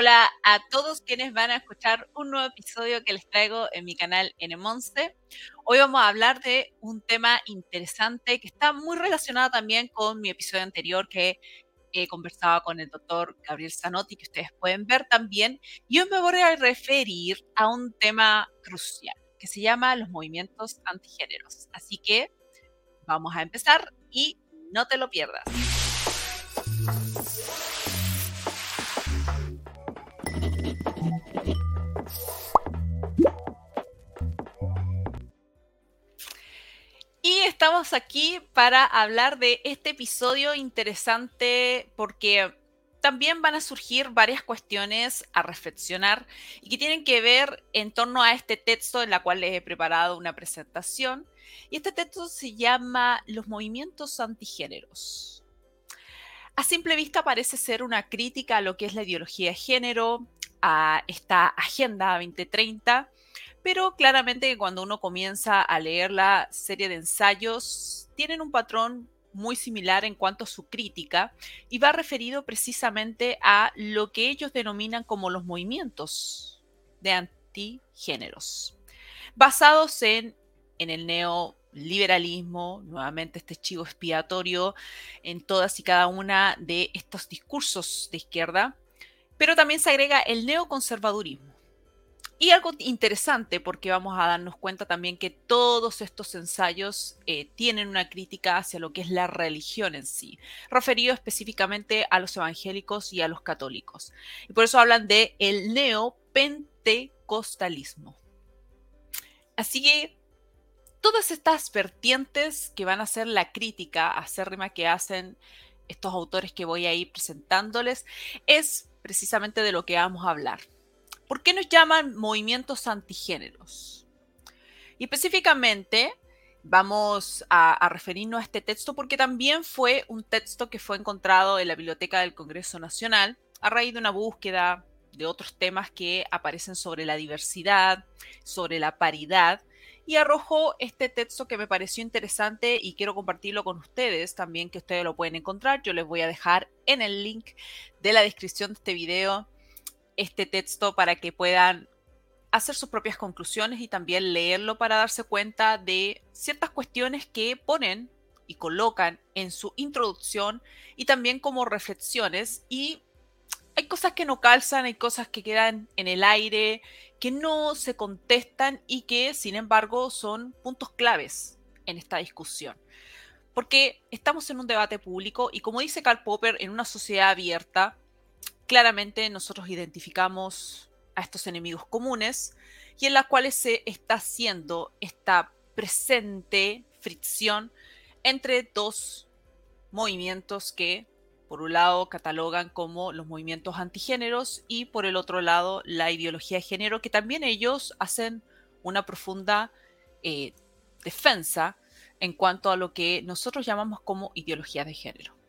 Hola a todos quienes van a escuchar un nuevo episodio que les traigo en mi canal N11. Hoy vamos a hablar de un tema interesante que está muy relacionado también con mi episodio anterior que he conversado con el doctor Gabriel Zanotti, que ustedes pueden ver también. Y hoy me voy a referir a un tema crucial que se llama los movimientos antigéneros. Así que vamos a empezar y no te lo pierdas. Estamos aquí para hablar de este episodio interesante porque también van a surgir varias cuestiones a reflexionar y que tienen que ver en torno a este texto en la cual les he preparado una presentación. Y este texto se llama Los movimientos antigéneros. A simple vista parece ser una crítica a lo que es la ideología de género, a esta Agenda 2030 pero claramente cuando uno comienza a leer la serie de ensayos, tienen un patrón muy similar en cuanto a su crítica y va referido precisamente a lo que ellos denominan como los movimientos de antigéneros, basados en, en el neoliberalismo, nuevamente este chivo expiatorio en todas y cada una de estos discursos de izquierda, pero también se agrega el neoconservadurismo y algo interesante, porque vamos a darnos cuenta también que todos estos ensayos eh, tienen una crítica hacia lo que es la religión en sí, referido específicamente a los evangélicos y a los católicos. Y por eso hablan de el neopentecostalismo. Así que todas estas vertientes que van a ser la crítica acérrima que hacen estos autores que voy a ir presentándoles es precisamente de lo que vamos a hablar. ¿Por qué nos llaman movimientos antigéneros? Y específicamente vamos a, referirnos a este texto porque también fue un texto que fue encontrado en la Biblioteca del Congreso Nacional a raíz de una búsqueda de otros temas que aparecen sobre la diversidad, sobre la paridad, y arrojó este texto que me pareció interesante y quiero compartirlo con ustedes también, que ustedes lo pueden encontrar. Yo les voy a dejar en el link de la descripción de este video este texto para que puedan hacer sus propias conclusiones y también leerlo para darse cuenta de ciertas cuestiones que ponen y colocan en su introducción y también como reflexiones y hay cosas que no calzan, hay cosas que quedan en el aire, que no se contestan y que sin embargo son puntos claves en esta discusión. Porque estamos en un debate público y como dice Karl Popper, en una sociedad abierta, claramente nosotros identificamos a estos enemigos comunes y en las cuales se está haciendo esta presente fricción entre dos movimientos que por un lado catalogan como los movimientos antigéneros y por el otro lado la ideología de género que también ellos hacen una profunda eh, defensa en cuanto a lo que nosotros llamamos como ideología de género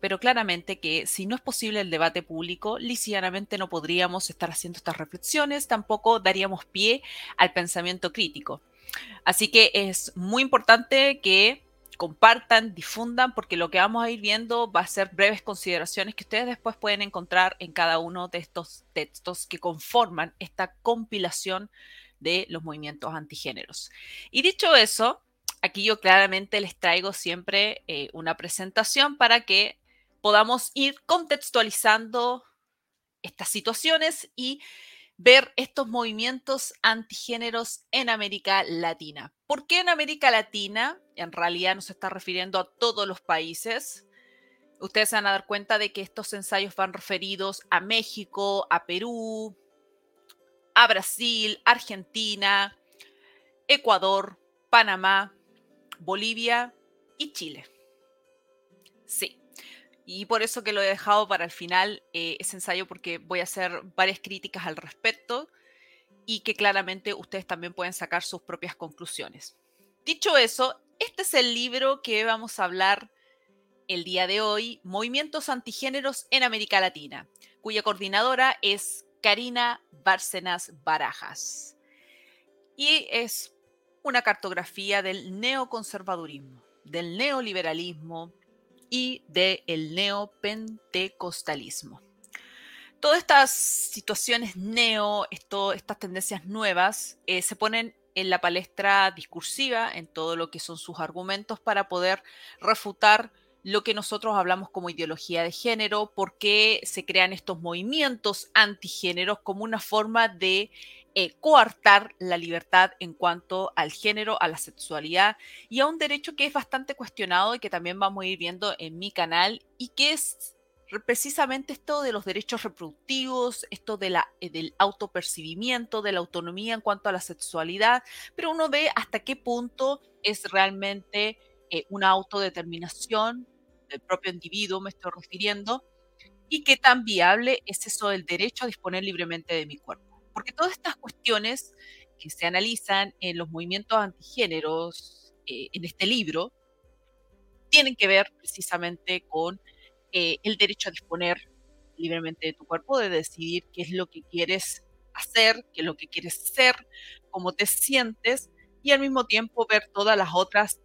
pero claramente que si no es posible el debate público, lisianamente no podríamos estar haciendo estas reflexiones, tampoco daríamos pie al pensamiento crítico. Así que es muy importante que compartan, difundan, porque lo que vamos a ir viendo va a ser breves consideraciones que ustedes después pueden encontrar en cada uno de estos textos que conforman esta compilación de los movimientos antigéneros. Y dicho eso, aquí yo claramente les traigo siempre eh, una presentación para que podamos ir contextualizando estas situaciones y ver estos movimientos antigéneros en América Latina. ¿Por qué en América Latina? En realidad nos está refiriendo a todos los países. Ustedes se van a dar cuenta de que estos ensayos van referidos a México, a Perú, a Brasil, Argentina, Ecuador, Panamá, Bolivia y Chile. Sí, y por eso que lo he dejado para el final eh, ese ensayo, porque voy a hacer varias críticas al respecto y que claramente ustedes también pueden sacar sus propias conclusiones. Dicho eso, este es el libro que vamos a hablar el día de hoy, Movimientos Antigéneros en América Latina, cuya coordinadora es Karina Bárcenas Barajas. Y es una cartografía del neoconservadurismo, del neoliberalismo, y del neopentecostalismo. Todas estas situaciones neo, estas tendencias nuevas, eh, se ponen en la palestra discursiva, en todo lo que son sus argumentos para poder refutar lo que nosotros hablamos como ideología de género, por qué se crean estos movimientos antigéneros como una forma de eh, coartar la libertad en cuanto al género, a la sexualidad y a un derecho que es bastante cuestionado y que también vamos a ir viendo en mi canal y que es precisamente esto de los derechos reproductivos, esto de la, eh, del autopercibimiento, de la autonomía en cuanto a la sexualidad, pero uno ve hasta qué punto es realmente eh, una autodeterminación del propio individuo, me estoy refiriendo, y qué tan viable es eso del derecho a disponer libremente de mi cuerpo. Porque todas estas cuestiones que se analizan en los movimientos antigéneros eh, en este libro tienen que ver precisamente con eh, el derecho a disponer libremente de tu cuerpo, de decidir qué es lo que quieres hacer, qué es lo que quieres ser, cómo te sientes y al mismo tiempo ver todas las otras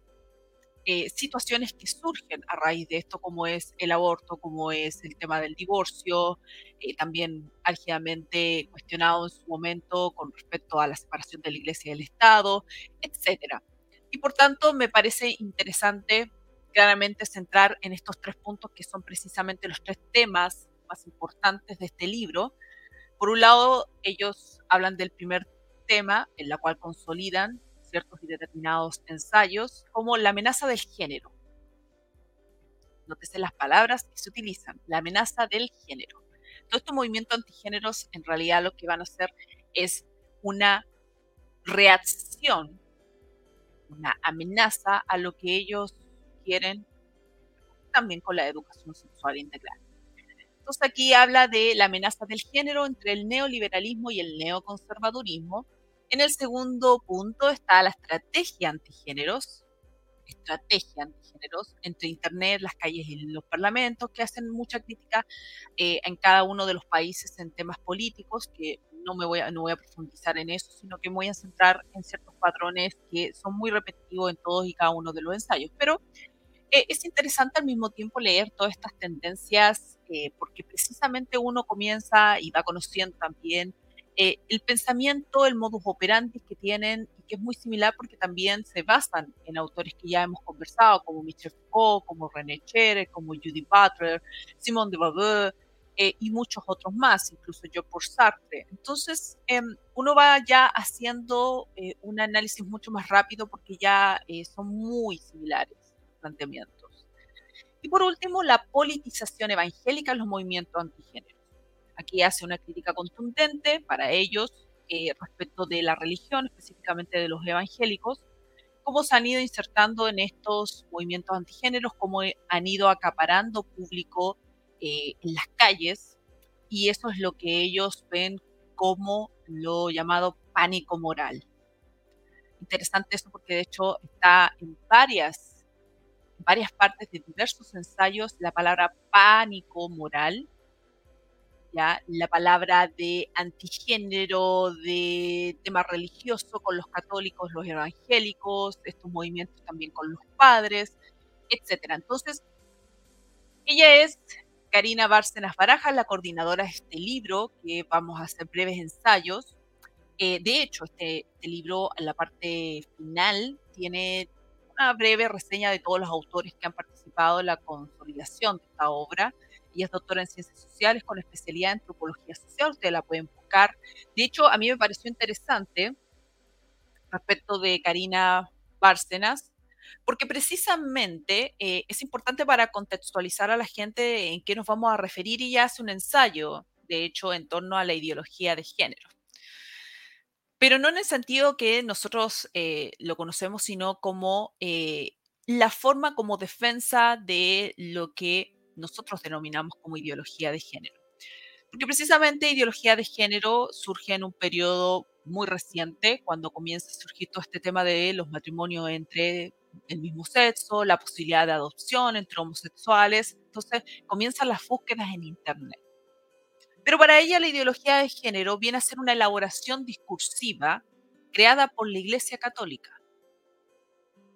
eh, situaciones que surgen a raíz de esto, como es el aborto, como es el tema del divorcio, eh, también álgidamente cuestionado en su momento con respecto a la separación de la iglesia y del Estado, etc. Y por tanto me parece interesante claramente centrar en estos tres puntos que son precisamente los tres temas más importantes de este libro. Por un lado, ellos hablan del primer tema, en la cual consolidan ciertos y determinados ensayos, como la amenaza del género. Nótese las palabras que se utilizan, la amenaza del género. Todo este movimiento antigéneros en realidad lo que van a hacer es una reacción, una amenaza a lo que ellos quieren, también con la educación sexual integral. Entonces aquí habla de la amenaza del género entre el neoliberalismo y el neoconservadurismo. En el segundo punto está la estrategia antigéneros, estrategia antigéneros entre Internet, las calles y los parlamentos, que hacen mucha crítica eh, en cada uno de los países en temas políticos, que no me voy a, no voy a profundizar en eso, sino que me voy a centrar en ciertos patrones que son muy repetitivos en todos y cada uno de los ensayos. Pero eh, es interesante al mismo tiempo leer todas estas tendencias eh, porque precisamente uno comienza y va conociendo también eh, el pensamiento, el modus operandi que tienen que es muy similar porque también se basan en autores que ya hemos conversado como Michel Foucault, como René Chere, como Judith Butler, Simone de Beauvoir y muchos otros más, incluso yo por Sartre. Entonces, em, uno va ya haciendo un análisis mucho más rápido porque ya son muy similares planteamientos. Y por último, la politización evangélica en los movimientos antigéneros. Aquí hace una crítica contundente para ellos eh, respecto de la religión, específicamente de los evangélicos, cómo se han ido insertando en estos movimientos antigéneros, cómo han ido acaparando público eh, en las calles, y eso es lo que ellos ven como lo llamado pánico moral. Interesante eso porque de hecho está en varias varias partes de diversos ensayos la palabra pánico moral, la palabra de antigénero, de tema religioso con los católicos, los evangélicos, estos movimientos también con los padres, etc. Entonces, ella es Karina Bárcenas Barajas, la coordinadora de este libro, que vamos a hacer breves ensayos. Eh, de hecho, este, este libro, en la parte final, tiene una breve reseña de todos los autores que han participado en la consolidación de esta obra. Ella es doctora en ciencias sociales con especialidad en antropología social, ustedes la pueden buscar. De hecho, a mí me pareció interesante respecto de Karina Bárcenas, porque precisamente eh, es importante para contextualizar a la gente en qué nos vamos a referir y ella hace un ensayo, de hecho, en torno a la ideología de género pero no en el sentido que nosotros eh, lo conocemos, sino como eh, la forma como defensa de lo que nosotros denominamos como ideología de género. Porque precisamente ideología de género surge en un periodo muy reciente, cuando comienza a surgir todo este tema de los matrimonios entre el mismo sexo, la posibilidad de adopción entre homosexuales. Entonces comienzan las búsquedas en Internet. Pero para ella la ideología de género viene a ser una elaboración discursiva creada por la Iglesia Católica.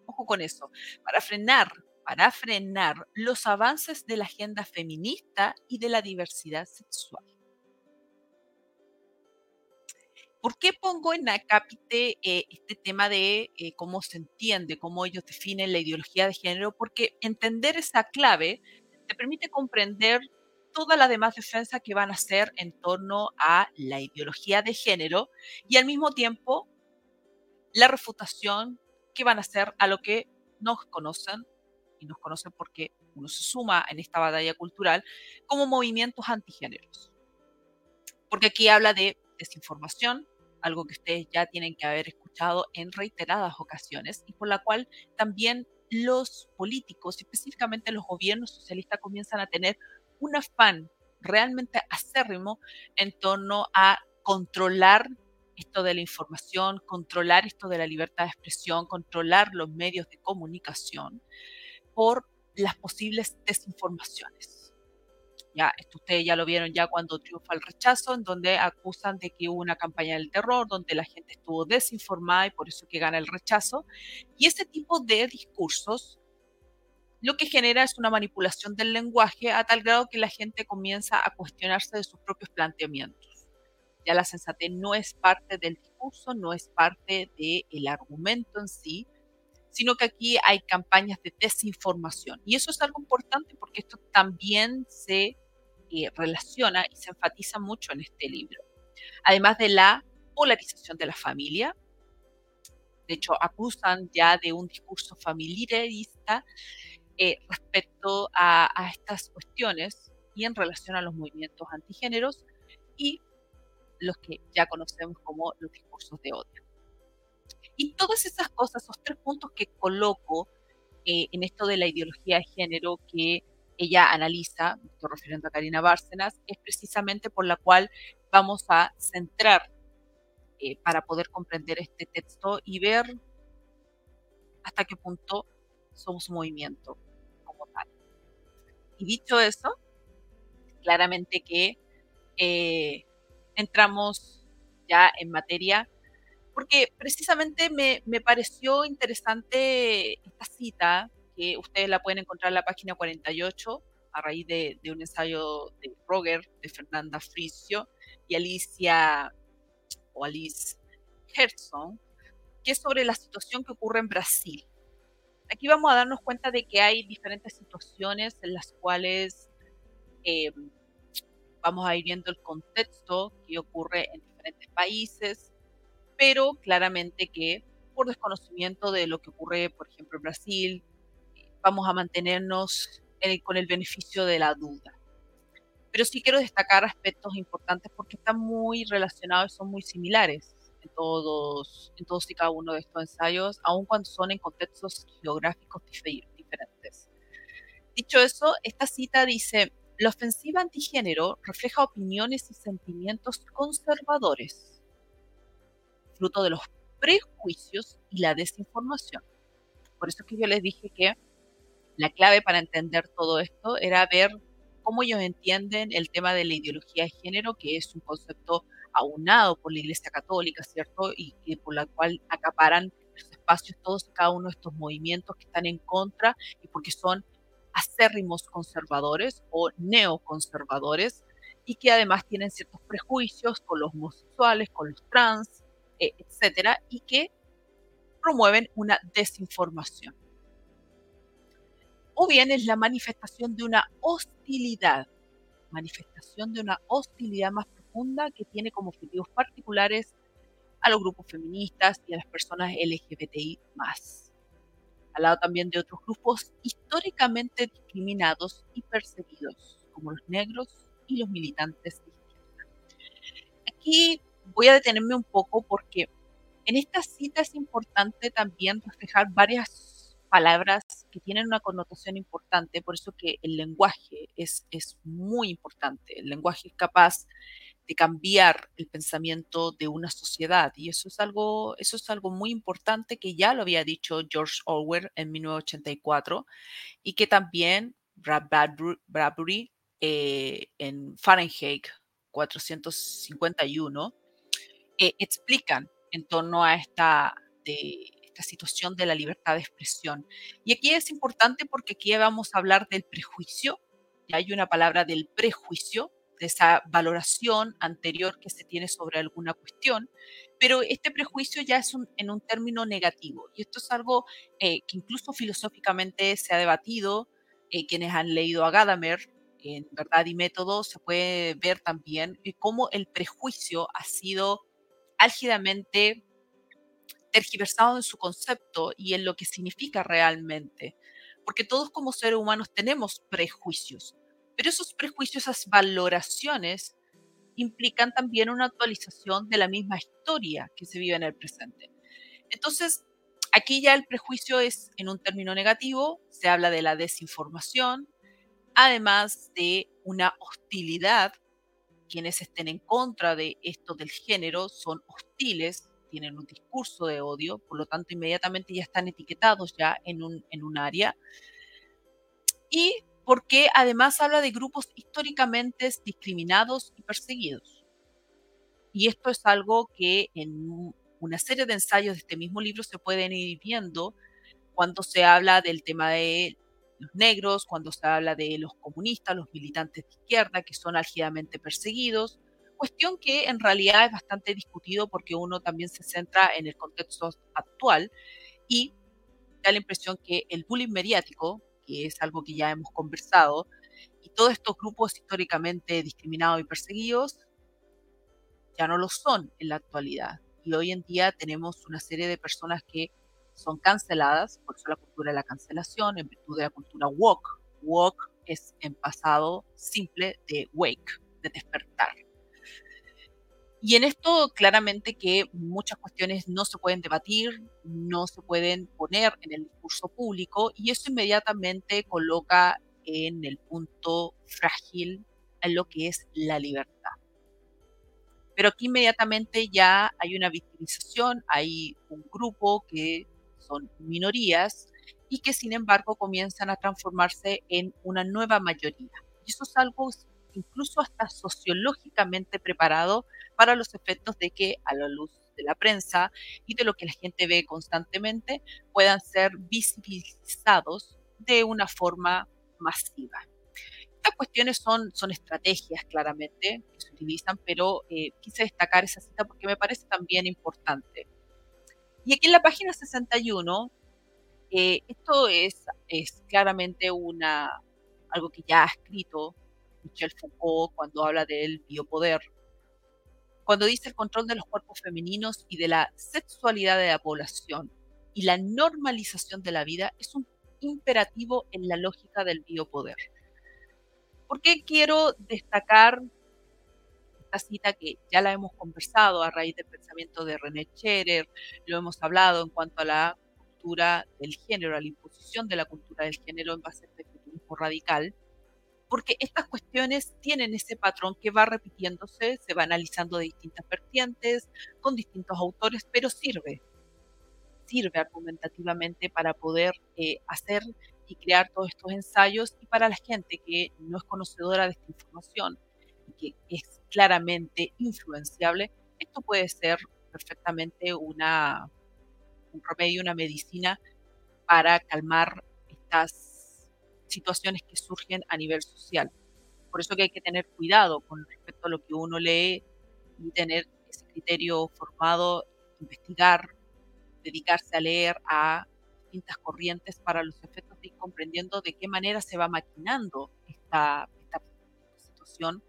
Ojo con eso, para frenar, para frenar los avances de la agenda feminista y de la diversidad sexual. ¿Por qué pongo en Acápite eh, este tema de eh, cómo se entiende, cómo ellos definen la ideología de género? Porque entender esa clave te permite comprender toda la demás defensa que van a hacer en torno a la ideología de género y al mismo tiempo la refutación que van a hacer a lo que nos conocen, y nos conocen porque uno se suma en esta batalla cultural, como movimientos antigéneros. Porque aquí habla de desinformación, algo que ustedes ya tienen que haber escuchado en reiteradas ocasiones y por la cual también los políticos, específicamente los gobiernos socialistas, comienzan a tener un afán realmente acérrimo en torno a controlar esto de la información, controlar esto de la libertad de expresión, controlar los medios de comunicación por las posibles desinformaciones. Ya, ustedes ya lo vieron ya cuando triunfa el rechazo, en donde acusan de que hubo una campaña del terror, donde la gente estuvo desinformada y por eso que gana el rechazo. Y ese tipo de discursos lo que genera es una manipulación del lenguaje a tal grado que la gente comienza a cuestionarse de sus propios planteamientos. Ya la sensatez no es parte del discurso, no es parte del argumento en sí, sino que aquí hay campañas de desinformación. Y eso es algo importante porque esto también se eh, relaciona y se enfatiza mucho en este libro. Además de la polarización de la familia, de hecho acusan ya de un discurso familiarista eh, respecto a, a estas cuestiones y en relación a los movimientos antigéneros y los que ya conocemos como los discursos de odio. Y todas esas cosas, esos tres puntos que coloco eh, en esto de la ideología de género que ella analiza, me estoy refiriendo a Karina Bárcenas, es precisamente por la cual vamos a centrar eh, para poder comprender este texto y ver hasta qué punto somos un movimiento como tal. Y dicho eso, claramente que eh, entramos ya en materia porque precisamente me, pareció interesante esta cita, que ustedes la pueden encontrar en la página 48, a raíz de, un ensayo de Roger, de Fernanda Frisio y Alicia o Alice Herzog, que es sobre la situación que ocurre en Brasil. Aquí vamos a darnos cuenta de que hay diferentes situaciones en las cuales eh, vamos a ir viendo el contexto que ocurre en diferentes países, pero claramente que por desconocimiento de lo que ocurre, por ejemplo, en Brasil, vamos a mantenernos con el beneficio de la duda. Pero sí quiero destacar aspectos importantes porque están muy relacionados y son muy similares en todos, en todos y cada uno de estos ensayos, aun cuando son en contextos geográficos diferentes. Dicho eso, esta cita dice, la ofensiva antigénero refleja opiniones y sentimientos conservadores fruto de los prejuicios y la desinformación. Por eso es que yo les dije que la clave para entender todo esto era ver cómo ellos entienden el tema de la ideología de género, que es un concepto aunado por la Iglesia Católica, ¿cierto? Y que por la cual acaparan los espacios todos y cada uno de estos movimientos que están en contra y porque son acérrimos conservadores o neoconservadores y que además tienen ciertos prejuicios con los homosexuales, con los trans, eh, etcétera, y que promueven una desinformación. O bien es la manifestación de una hostilidad, manifestación de una hostilidad más profunda que tiene como objetivos particulares a los grupos feministas y a las personas LGBTI al lado también de otros grupos históricamente discriminados y perseguidos, como los negros y los militantes de izquierda. Aquí voy a detenerme un poco porque en esta cita es importante también reflejar varias palabras que tienen una connotación importante, por eso que el lenguaje es, es muy importante. El lenguaje es capaz de cambiar el pensamiento de una sociedad y eso es algo, eso es algo muy importante que ya lo había dicho George Orwell en 1984 y que también Brad Bradbury eh, en Fahrenheit 451 explican en torno a esta, de, esta situación de la libertad de expresión. Y aquí es importante porque aquí vamos a hablar del prejuicio, y hay una palabra del prejuicio, de esa valoración anterior que se tiene sobre alguna cuestión, pero este prejuicio ya es en un término negativo. Y esto es algo eh, que incluso filosóficamente se ha debatido. Eh, quienes han leído a Gadamer, en Verdad y Método, se puede ver también cómo el prejuicio ha sido álgidamente tergiversado en su concepto y en lo que significa realmente. Porque todos como seres humanos tenemos prejuicios, pero esos prejuicios, esas valoraciones, implican también una actualización de la misma historia que se vive en el presente. Entonces, aquí ya el prejuicio es en un término negativo, se habla de la desinformación, además de una hostilidad. Quienes estén en contra de esto del género son hostiles, tienen un discurso de odio, por lo tanto inmediatamente ya están etiquetados ya en un, en un área. Y porque además habla de grupos históricamente discriminados y perseguidos. Y esto es algo que en una serie de ensayos de este mismo libro se pueden ir viendo cuando se habla del tema de los negros, cuando se habla de los comunistas, los militantes de izquierda que son álgidamente perseguidos, cuestión que en realidad es bastante discutido porque uno también se centra en el contexto actual y da la impresión que el bullying mediático, que es algo que ya hemos conversado, y todos estos grupos históricamente discriminados y perseguidos ya no lo son en la actualidad. Y hoy en día tenemos una serie de personas que son canceladas, por eso la cultura de la cancelación, en virtud de la cultura woke. Woke es en pasado simple de wake, de despertar. Y en esto claramente que muchas cuestiones no se pueden debatir, no se pueden poner en el discurso público y eso inmediatamente coloca en el punto frágil en lo que es la libertad. Pero aquí inmediatamente ya hay una victimización, hay un grupo que son minorías y que sin embargo comienzan a transformarse en una nueva mayoría. Y eso es algo incluso hasta sociológicamente preparado para los efectos de que a la luz de la prensa y de lo que la gente ve constantemente puedan ser visibilizados de una forma masiva. Estas cuestiones son, son estrategias claramente que se utilizan, pero eh, quise destacar esa cita porque me parece también importante. Y aquí en la página 61, eh, esto es, es claramente una, algo que ya ha escrito Michel Foucault cuando habla del biopoder, cuando dice el control de los cuerpos femeninos y de la sexualidad de la población y la normalización de la vida es un imperativo en la lógica del biopoder. ¿Por qué quiero destacar esta cita que ya la hemos conversado a raíz del pensamiento de René Scherer, lo hemos hablado en cuanto a la cultura del género, a la imposición de la cultura del género en base a este feminismo radical? porque estas cuestiones tienen ese patrón que va repitiéndose, se va analizando de distintas vertientes, con distintos autores, pero sirve, sirve argumentativamente para poder eh, hacer y crear todos estos ensayos y para la gente que no es conocedora de esta información que es claramente influenciable, esto puede ser perfectamente una, un remedio, una medicina para calmar estas situaciones que surgen a nivel social. Por eso que hay que tener cuidado con respecto a lo que uno lee y tener ese criterio formado, investigar, dedicarse a leer a distintas corrientes para los efectos de ir comprendiendo de qué manera se va maquinando esta, esta situación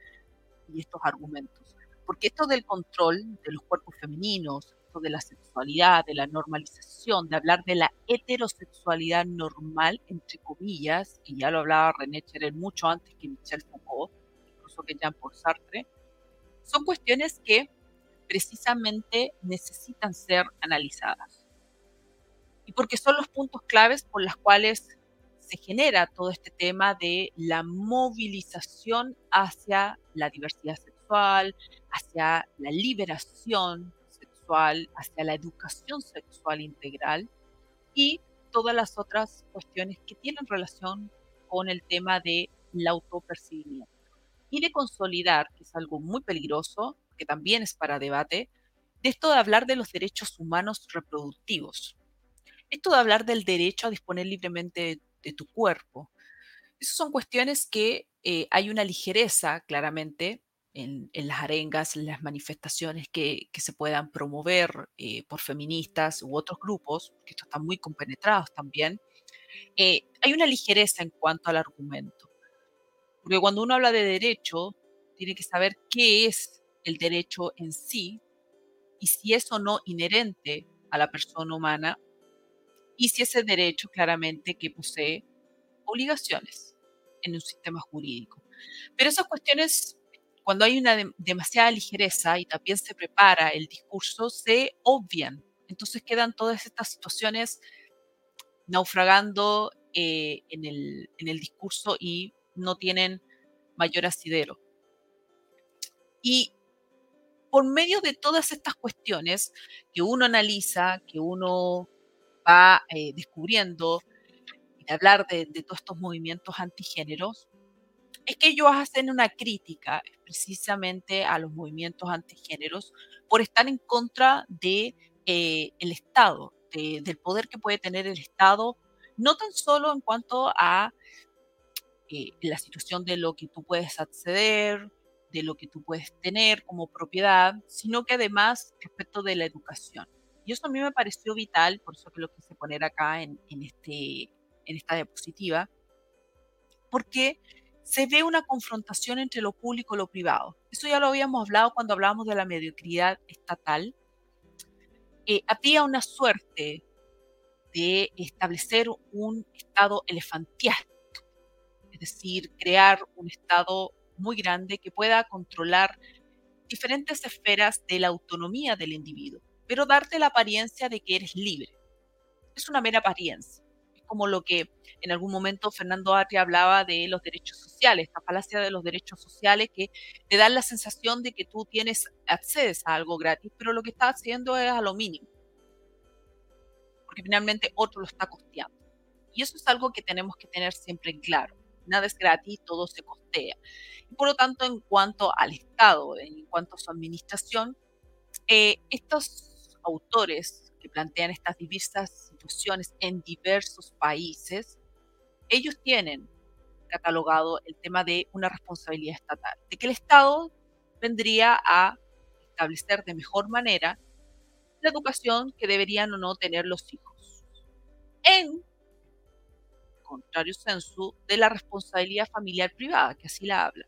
y estos argumentos. Porque esto del control de los cuerpos femeninos, de la sexualidad, de la normalización, de hablar de la heterosexualidad normal, entre comillas, y ya lo hablaba René Cherer mucho antes que Michel Foucault, incluso que Jean-Paul Sartre, son cuestiones que precisamente necesitan ser analizadas. Y porque son los puntos claves por los cuales se genera todo este tema de la movilización hacia la diversidad sexual, hacia la liberación hacia la educación sexual integral y todas las otras cuestiones que tienen relación con el tema de la autopercibimiento. Y de consolidar, que es algo muy peligroso, que también es para debate, de esto de hablar de los derechos humanos reproductivos. Esto de hablar del derecho a disponer libremente de, de tu cuerpo. Esas son cuestiones que eh, hay una ligereza, claramente, en, las arengas, en las manifestaciones que, se puedan promover eh, por feministas u otros grupos, que estos están muy compenetrados también, eh, hay una ligereza en cuanto al argumento. Porque cuando uno habla de derecho, tiene que saber qué es el derecho en sí y si es o no inherente a la persona humana y si ese derecho claramente que posee obligaciones en un sistema jurídico. Pero esas cuestiones, cuando hay una demasiada ligereza y también se prepara el discurso, se obvian. Entonces quedan todas estas situaciones naufragando eh, en, el, en el discurso y no tienen mayor asidero. Y por medio de todas estas cuestiones que uno analiza, que uno eh, descubriendo, y hablar de, todos estos movimientos antigéneros, es que ellos hacen una crítica precisamente a los movimientos antigéneros por estar en contra de eh, el Estado, del poder que puede tener el Estado, no tan solo en cuanto a eh, la situación de lo que tú puedes acceder, de lo que tú puedes tener como propiedad, sino que además respecto de la educación. Y eso a mí me pareció vital, por eso que lo quise poner acá en, este, en esta diapositiva, porque se ve una confrontación entre lo público y lo privado. Eso ya lo habíamos hablado cuando hablábamos de la mediocridad estatal. Eh, había una suerte de establecer un estado elefantiástico, es decir, crear un estado muy grande que pueda controlar diferentes esferas de la autonomía del individuo, pero darte la apariencia de que eres libre. Es una mera apariencia. Es como lo que en algún momento Fernando Atria hablaba de los derechos sociales, esta falacia de los derechos sociales que te dan la sensación de que tú tienes acceso a algo gratis, pero lo que estás haciendo es a lo mínimo, porque finalmente otro lo está costeando. Y eso es algo que tenemos que tener siempre en claro. Nada es gratis, todo se costea. Por lo tanto, en cuanto al Estado, en cuanto a su administración, eh, estos autores que plantean estas diversas situaciones en diversos países, ellos tienen catalogado el tema de una responsabilidad estatal, de que el Estado vendría a establecer de mejor manera la educación que deberían o no tener los hijos. En contrario censo de la responsabilidad familiar privada, que así la habla.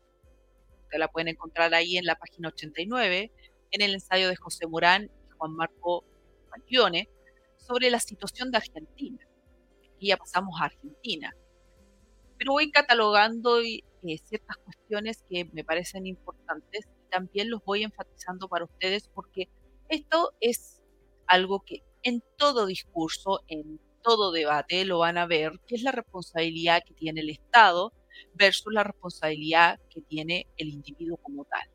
Ustedes la pueden encontrar ahí en la página 89, en el ensayo de José Morán Juan Marco Maglione sobre la situación de Argentina. Aquí ya pasamos a Argentina. Pero voy catalogando eh, ciertas cuestiones que me parecen importantes y también los voy enfatizando para ustedes porque esto es algo que en todo discurso, en todo debate lo van a ver, qué es la responsabilidad que tiene el Estado versus la responsabilidad que tiene el individuo como tal.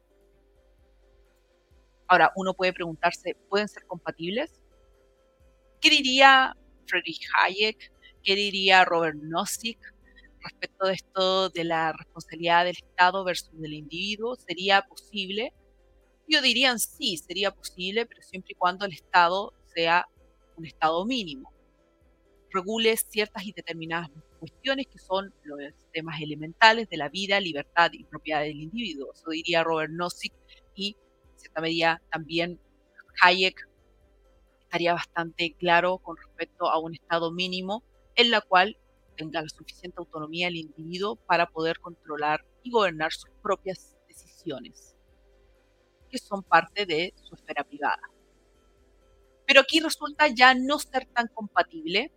Ahora, uno puede preguntarse, ¿pueden ser compatibles? ¿Qué diría Friedrich Hayek? ¿Qué diría Robert Nozick respecto de esto de la responsabilidad del Estado versus del individuo? ¿Sería posible? Yo diría sí, sería posible, pero siempre y cuando el Estado sea un Estado mínimo regule ciertas y determinadas cuestiones que son los temas elementales de la vida, libertad y propiedad del individuo. Eso diría Robert Nozick y, cierta medida, también Hayek estaría bastante claro con respecto a un estado mínimo en la cual tenga la suficiente autonomía el individuo para poder controlar y gobernar sus propias decisiones, que son parte de su esfera privada. Pero aquí resulta ya no ser tan compatible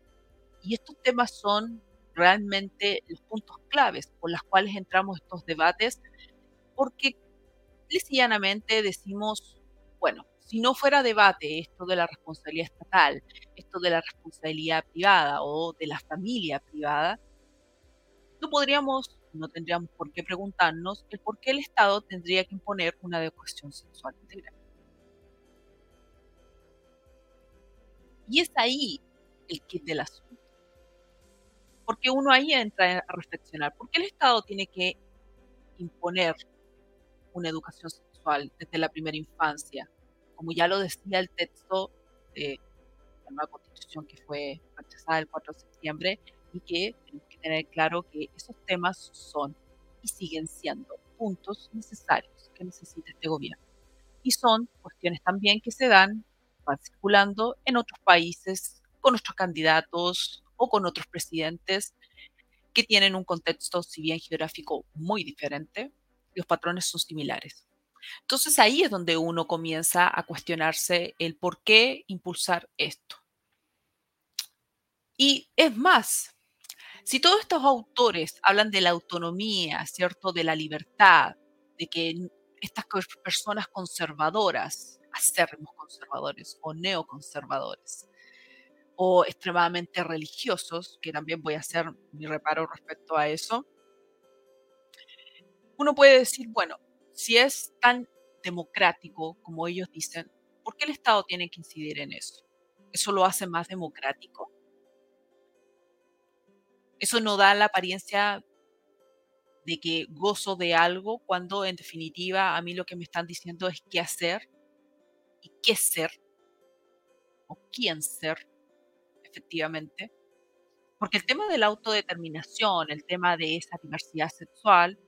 y estos temas son realmente los puntos claves por los cuales entramos estos debates, porque llanamente decimos, bueno, si no fuera debate esto de la responsabilidad estatal, esto de la responsabilidad privada o de la familia privada, no podríamos, no tendríamos por qué preguntarnos el por qué el Estado tendría que imponer una adecuación sexual integral. Y es ahí el kit del asunto porque uno ahí entra a reflexionar. ¿Por qué el Estado tiene que imponer una educación sexual desde la primera infancia? Como ya lo decía el texto de la nueva constitución que fue rechazada el 4 de septiembre, y que tenemos que tener claro que esos temas son y siguen siendo puntos necesarios que necesita este gobierno. Y son cuestiones también que se dan, van circulando en otros países con nuestros candidatos o con otros presidentes que tienen un contexto, si bien geográfico, muy diferente, los patrones son similares. Entonces ahí es donde uno comienza a cuestionarse el por qué impulsar esto. Y es más, si todos estos autores hablan de la autonomía, ¿cierto? De la libertad, de que estas personas conservadoras, acérrimos conservadores o neoconservadores, o extremadamente religiosos, que también voy a hacer mi reparo respecto a eso, uno puede decir, bueno, si es tan democrático como ellos dicen, ¿por qué el Estado tiene que incidir en eso? ¿Eso lo hace más democrático? Eso no da la apariencia de que gozo de algo cuando en definitiva a mí lo que me están diciendo es qué hacer y qué ser o quién ser efectivamente. Porque el tema de la autodeterminación, el tema de esa diversidad sexual,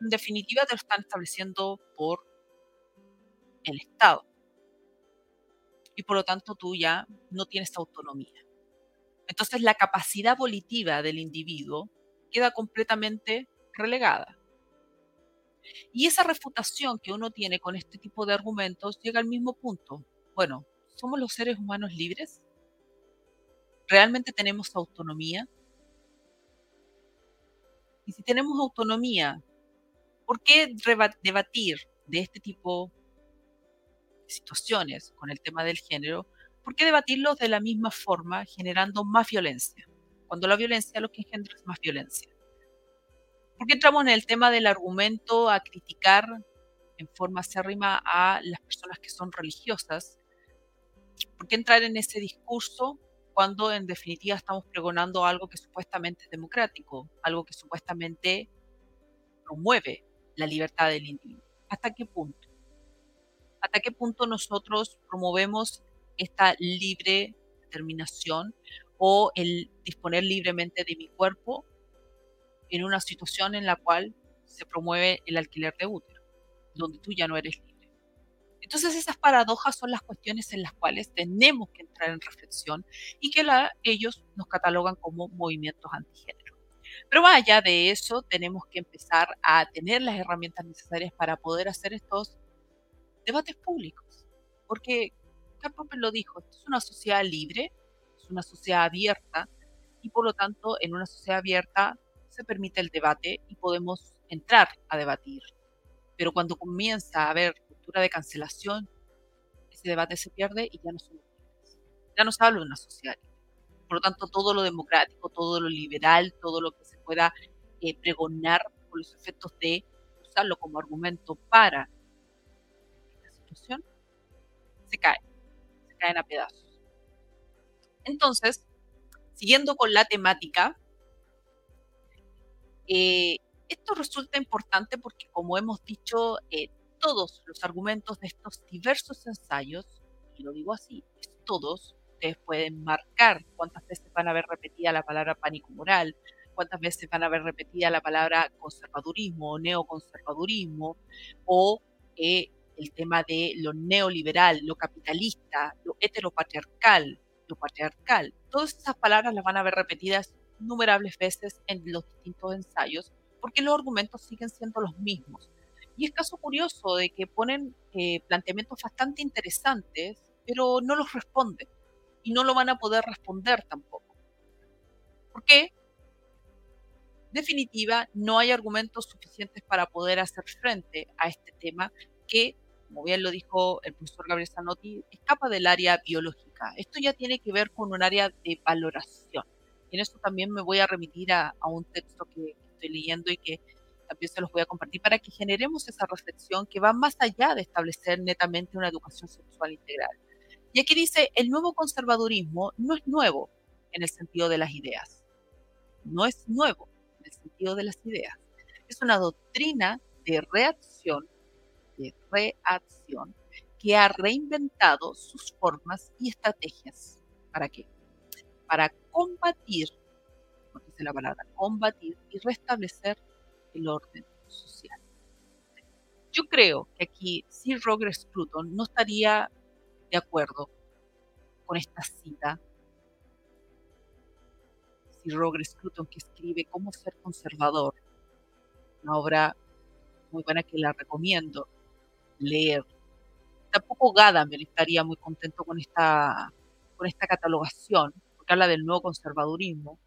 en definitiva te lo están estableciendo por el Estado. Y por lo tanto tú ya no tienes autonomía. Entonces la capacidad volitiva del individuo queda completamente relegada. Y esa refutación que uno tiene con este tipo de argumentos llega al mismo punto. Bueno, ¿somos los seres humanos libres? ¿Realmente tenemos autonomía? Y si tenemos autonomía, ¿por qué debatir de este tipo de situaciones con el tema del género ¿por qué debatirlos de la misma forma generando más violencia? Cuando la violencia lo que engendra es más violencia. ¿Por qué entramos en el tema del argumento a criticar en forma acérrima a las personas que son religiosas? ¿Por qué entrar en ese discurso cuando en definitiva estamos pregonando algo que supuestamente es democrático, algo que supuestamente promueve la libertad del individuo? ¿Hasta qué punto? ¿Hasta qué punto nosotros promovemos esta libre determinación o el disponer libremente de mi cuerpo en una situación en la cual se promueve el alquiler de útero, donde tú ya no eres libre. Entonces esas paradojas son las cuestiones en las cuales tenemos que entrar en reflexión y que ellos nos catalogan como movimientos antigénero. Pero más allá de eso, tenemos que empezar a tener las herramientas necesarias para poder hacer estos debates públicos. Porque Popper lo dijo, es una sociedad libre, es una sociedad abierta y por lo tanto en una sociedad abierta se permite el debate y podemos entrar a debatir. Pero cuando comienza a haber cultura de cancelación, ese debate se pierde y ya no somos libres. Ya no se habla de una sociedad libre. Por lo tanto, todo lo democrático, todo lo liberal, todo lo que se pueda eh, pregonar por los efectos de usarlo como argumento para esta situación, se cae caen a pedazos. Entonces, siguiendo con la temática, eh, esto resulta importante porque, como hemos dicho, eh, todos los argumentos de estos diversos ensayos, y lo digo así, es todos, ustedes pueden marcar cuántas veces van a ver repetida la palabra pánico moral, cuántas veces van a ver repetida la palabra conservadurismo o neoconservadurismo, o eh, el tema de lo neoliberal, lo capitalista, lo heteropatriarcal, lo patriarcal. Todas esas palabras las van a ver repetidas innumerables veces en los distintos ensayos, porque los argumentos siguen siendo los mismos. Y es caso curioso de que ponen eh, planteamientos bastante interesantes, pero no los responden. Y no lo van a poder responder tampoco. ¿Por qué? definitiva, no hay argumentos suficientes para poder hacer frente a este tema que como bien lo dijo el profesor Gabriel Zanotti, escapa del área biológica. Esto ya tiene que ver con un área de valoración. Y en esto también me voy a remitir a, un texto que, estoy leyendo y que también se los voy a compartir para que generemos esa reflexión que va más allá de establecer netamente una educación sexual integral. Y aquí dice, el nuevo conservadurismo no es nuevo en el sentido de las ideas. No es nuevo en el sentido de las ideas. Es una doctrina de reacción de reacción que ha reinventado sus formas y estrategias. ¿Para qué? Para combatir, dice la palabra, combatir y restablecer el orden social. Yo creo que aquí Sir Roger Scruton no estaría de acuerdo con esta cita. Sir Roger Scruton que escribe Cómo ser conservador, una obra muy buena que la recomiendo leer. Tampoco Gadamer estaría muy contento con esta, con esta catalogación, porque habla del nuevo conservadurismo.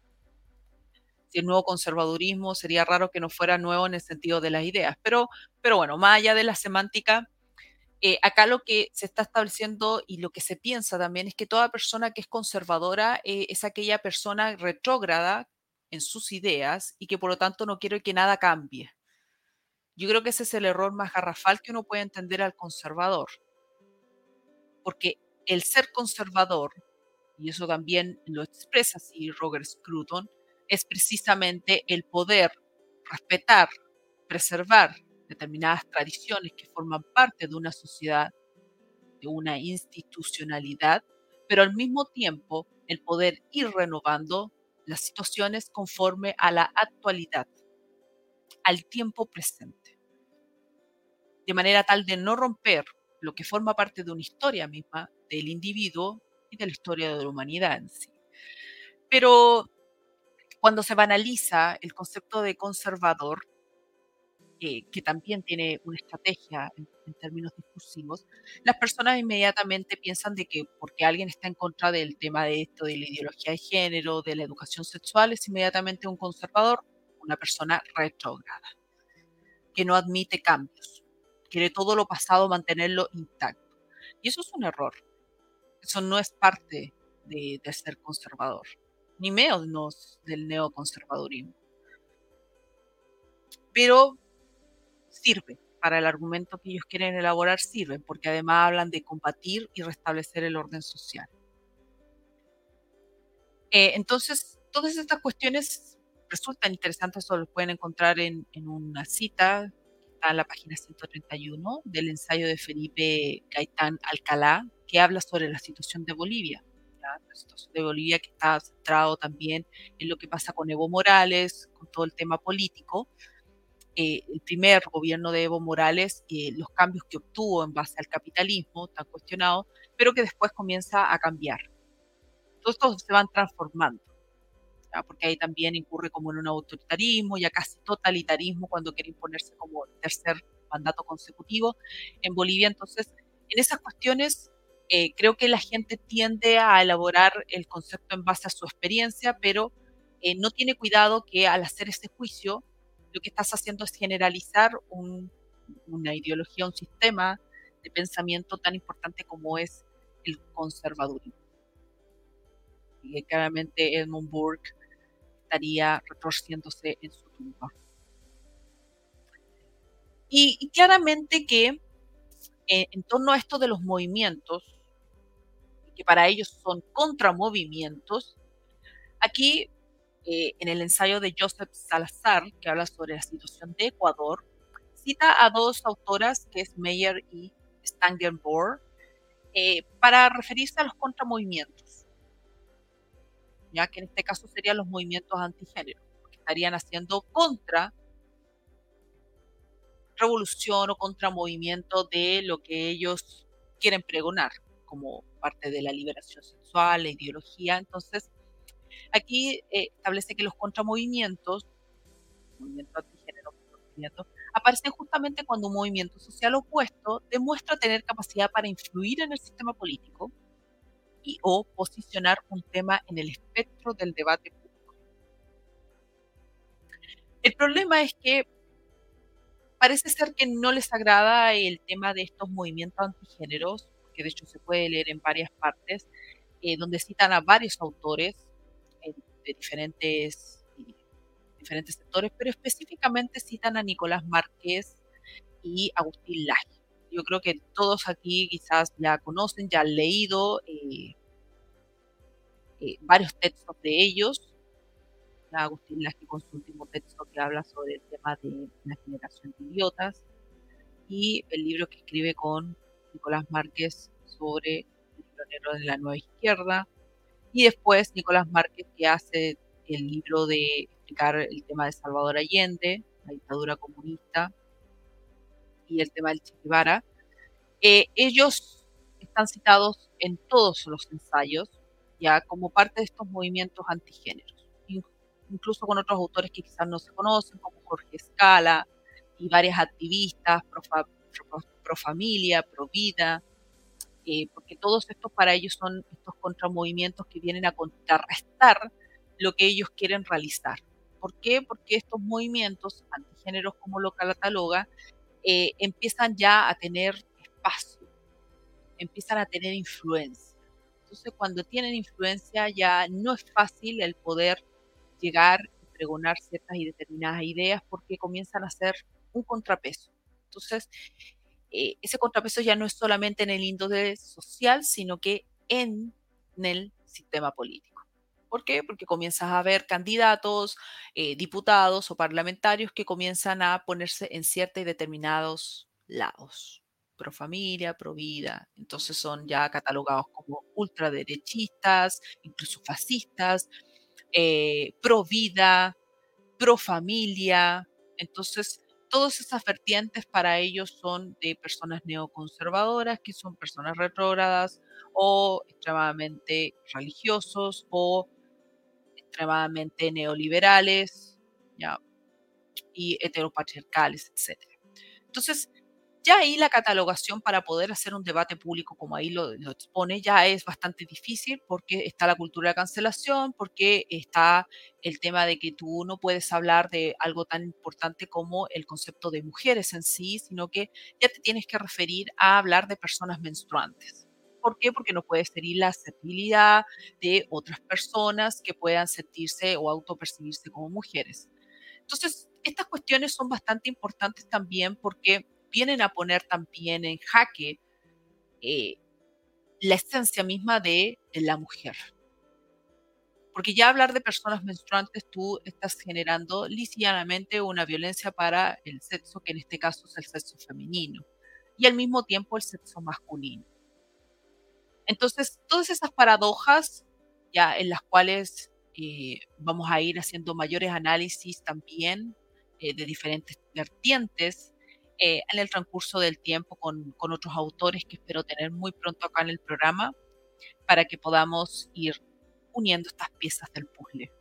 Si el nuevo conservadurismo sería raro que no fuera nuevo en el sentido de las ideas, pero, pero bueno, más allá de la semántica, eh, acá lo que se está estableciendo y lo que se piensa también es que toda persona que es conservadora eh, es aquella persona retrógrada en sus ideas y que por lo tanto no quiere que nada cambie. Yo creo que ese es el error más garrafal que uno puede entender al conservador. Porque el ser conservador, y eso también lo expresa así Roger Scruton, es precisamente el poder respetar, preservar determinadas tradiciones que forman parte de una sociedad, de una institucionalidad, pero al mismo tiempo el poder ir renovando las situaciones conforme a la actualidad, al tiempo presente de manera tal de no romper lo que forma parte de una historia misma del individuo y de la historia de la humanidad en sí. Pero cuando se banaliza el concepto de conservador, que también tiene una estrategia en, en, términos discursivos, las personas inmediatamente piensan de que porque alguien está en contra del tema de esto, de la ideología de género, de la educación sexual, es inmediatamente un conservador, una persona retrógrada, que no admite cambios quiere todo lo pasado mantenerlo intacto. Y eso es un error. Eso no es parte de, ser conservador, ni menos del neoconservadurismo. Pero sirve para el argumento que ellos quieren elaborar, sirve, porque además hablan de combatir y restablecer el orden social. Eh, entonces, todas estas cuestiones resultan interesantes, o lo pueden encontrar en, en una cita está en la página 131 del ensayo de Felipe Gaitán Alcalá, que habla sobre la situación de Bolivia. La situación de Bolivia que está centrado también en lo que pasa con Evo Morales, con todo el tema político. Eh, el primer gobierno de Evo Morales, eh, los cambios que obtuvo en base al capitalismo, tan cuestionado, pero que después comienza a cambiar. Todos estos se van transformando porque ahí también incurre como en un autoritarismo, ya casi totalitarismo cuando quiere imponerse como tercer mandato consecutivo en Bolivia. Entonces, en esas cuestiones eh, creo que la gente tiende a elaborar el concepto en base a su experiencia, pero eh, no tiene cuidado que al hacer ese juicio, lo que estás haciendo es generalizar una ideología, un sistema de pensamiento tan importante como es el conservadurismo. Y claramente Edmund Burke estaría retorciéndose en su tumba. Y, claramente que eh, en torno a esto de los movimientos, que para ellos son contramovimientos, aquí eh, en el ensayo de Joseph Salazar, que habla sobre la situación de Ecuador, cita a dos autoras, que es Meyer y Stangenborg, eh, para referirse a los contramovimientos ya que en este caso serían los movimientos antigénero, que estarían haciendo contra revolución o contra movimiento de lo que ellos quieren pregonar como parte de la liberación sexual, la ideología. Entonces, aquí eh, establece que los contramovimientos, movimiento antigénero, aparecen justamente cuando un movimiento social opuesto demuestra tener capacidad para influir en el sistema político, y o posicionar un tema en el espectro del debate público. El problema es que parece ser que no les agrada el tema de estos movimientos antigéneros, que de hecho se puede leer en varias partes, eh, donde citan a varios autores de diferentes, diferentes sectores, pero específicamente citan a Nicolás Márquez y Agustín Laje yo creo que todos aquí quizás ya conocen, ya han leído eh, eh, varios textos de ellos. Agustín Laje con su último texto que habla sobre el tema de la generación de idiotas y el libro que escribe con Nicolás Márquez sobre el pionero de la nueva izquierda y después Nicolás Márquez que hace el libro de explicar el tema de Salvador Allende, la dictadura comunista y el tema del Che Guevara, eh, ellos están citados en todos los ensayos, ya como parte de estos movimientos antigéneros, incluso con otros autores que quizás no se conocen, como Jorge Scala y varias activistas pro, pro familia, pro vida, eh, porque todos estos para ellos son estos contramovimientos que vienen a contrarrestar lo que ellos quieren realizar. ¿Por qué? Porque estos movimientos antigéneros, como lo cataloga, eh, empiezan ya a tener espacio, empiezan a tener influencia. Entonces, cuando tienen influencia, ya no es fácil el poder llegar y pregonar ciertas y determinadas ideas porque comienzan a ser un contrapeso. Entonces, eh, ese contrapeso ya no es solamente en el índole social, sino que en, el sistema político. ¿Por qué? Porque comienzas a ver candidatos, eh, diputados o parlamentarios que comienzan a ponerse en ciertos y determinados lados. Pro familia, pro vida. Entonces son ya catalogados como ultraderechistas, incluso fascistas, eh, pro vida, pro familia. Entonces todas esas vertientes para ellos son de personas neoconservadoras, que son personas retrógradas o extremadamente religiosos o extremadamente neoliberales y heteropatriarcales, etc. Entonces, ya ahí la catalogación para poder hacer un debate público como ahí lo, expone ya es bastante difícil porque está la cultura de cancelación, porque está el tema de que tú no puedes hablar de algo tan importante como el concepto de mujeres en sí, sino que ya te tienes que referir a hablar de personas menstruantes. ¿Por qué? Porque no puedes herir la sensibilidad de otras personas que puedan sentirse o autopercibirse como mujeres. Entonces, estas cuestiones son bastante importantes también porque vienen a poner también en jaque eh, la esencia misma de la mujer. Porque ya hablar de personas menstruantes, tú estás generando lisianamente una violencia para el sexo, que en este caso es el sexo femenino, y al mismo tiempo el sexo masculino. Entonces, todas esas paradojas, ya en las cuales eh, vamos a ir haciendo mayores análisis también eh, de diferentes vertientes, eh, en el transcurso del tiempo con, con, otros autores que espero tener muy pronto acá en el programa para que podamos ir uniendo estas piezas del puzzle.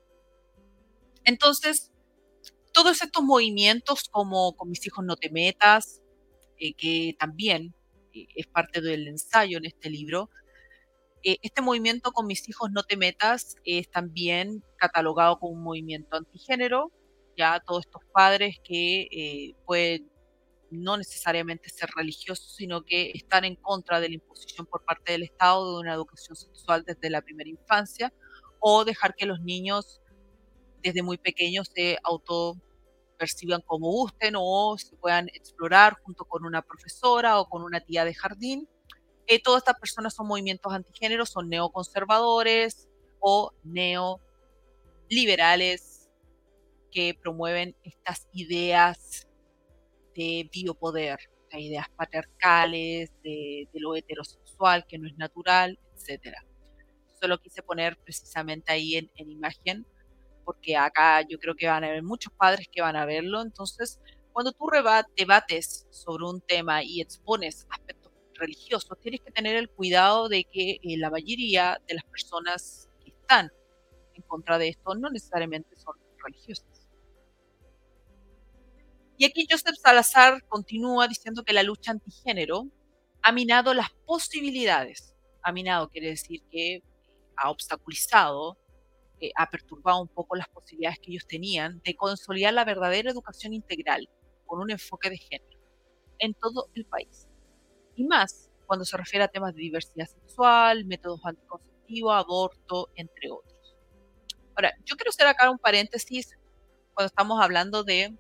Entonces, todos estos movimientos como con mis hijos no te metas, eh, que también eh, es parte del ensayo en este libro, este movimiento con mis hijos no te metas es también catalogado como un movimiento antigénero, ya todos estos padres que pueden no necesariamente ser religiosos, sino que están en contra de la imposición por parte del Estado de una educación sexual desde la primera infancia o dejar que los niños desde muy pequeños se auto perciban como gusten o se puedan explorar junto con una profesora o con una tía de jardín. Eh, todas estas personas son movimientos antigéneros, son neoconservadores o neoliberales que promueven estas ideas de biopoder, de ideas patriarcales, de, lo heterosexual que no es natural, etc. Solo quise poner precisamente ahí en, imagen, porque acá yo creo que van a haber muchos padres que van a verlo. Entonces, cuando tú debates sobre un tema y expones aspectos religiosos, tienes que tener el cuidado de que eh, la mayoría de las personas que están en contra de esto no necesariamente son religiosas. Y aquí Joseph Salazar continúa diciendo que la lucha antigénero ha minado las posibilidades. Ha minado quiere decir que ha obstaculizado, eh, ha perturbado un poco las posibilidades que ellos tenían de consolidar la verdadera educación integral con un enfoque de género en todo el país. Y más cuando se refiere a temas de diversidad sexual, métodos anticonceptivos, aborto, entre otros. Ahora, yo quiero hacer acá un paréntesis cuando estamos hablando de